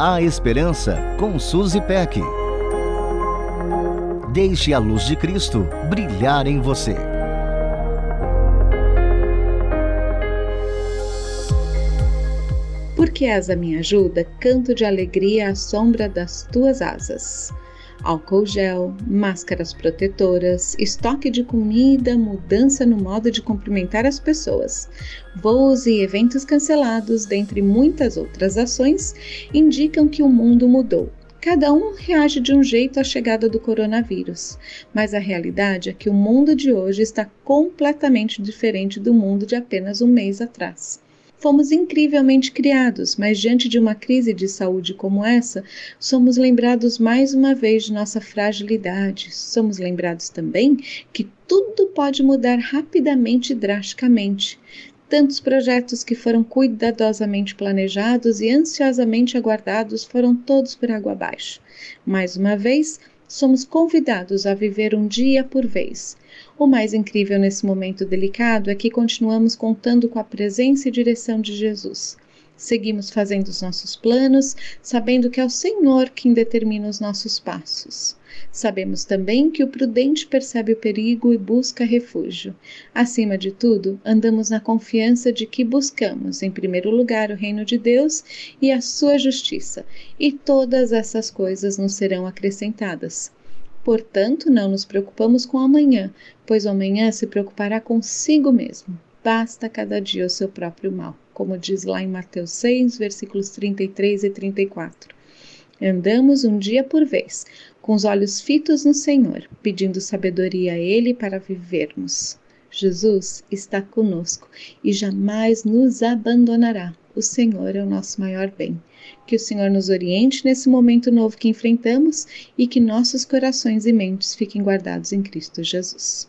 A Esperança com Suzy Peck. Deixe a luz de Cristo brilhar em você. Porque és a minha ajuda, canto de alegria à sombra das tuas asas álcool gel, máscaras protetoras, estoque de comida, mudança no modo de cumprimentar as pessoas, voos e eventos cancelados, dentre muitas outras ações, indicam que o mundo mudou. Cada um reage de um jeito à chegada do coronavírus, mas a realidade é que o mundo de hoje está completamente diferente do mundo de apenas um mês atrás. Fomos incrivelmente criados, mas diante de uma crise de saúde como essa, somos lembrados mais uma vez de nossa fragilidade. Somos lembrados também que tudo pode mudar rapidamente e drasticamente. Tantos projetos que foram cuidadosamente planejados e ansiosamente aguardados foram todos por água abaixo. Mais uma vez, somos convidados a viver um dia por vez. O mais incrível nesse momento delicado é que continuamos contando com a presença e direção de Jesus. Seguimos fazendo os nossos planos, sabendo que é o Senhor quem determina os nossos passos. Sabemos também que o prudente percebe o perigo e busca refúgio. Acima de tudo, andamos na confiança de que buscamos, em primeiro lugar, o reino de Deus e a sua justiça, e todas essas coisas nos serão acrescentadas. Portanto, não nos preocupamos com amanhã, pois o amanhã se preocupará consigo mesmo. Basta cada dia o seu próprio mal, como diz lá em Mateus 6, versículos 33 e 34. Andamos um dia por vez, com os olhos fitos no Senhor, pedindo sabedoria a Ele para vivermos. Jesus está conosco e jamais nos abandonará. O Senhor é o nosso maior bem. Que o Senhor nos oriente nesse momento novo que enfrentamos e que nossos corações e mentes fiquem guardados em Cristo Jesus.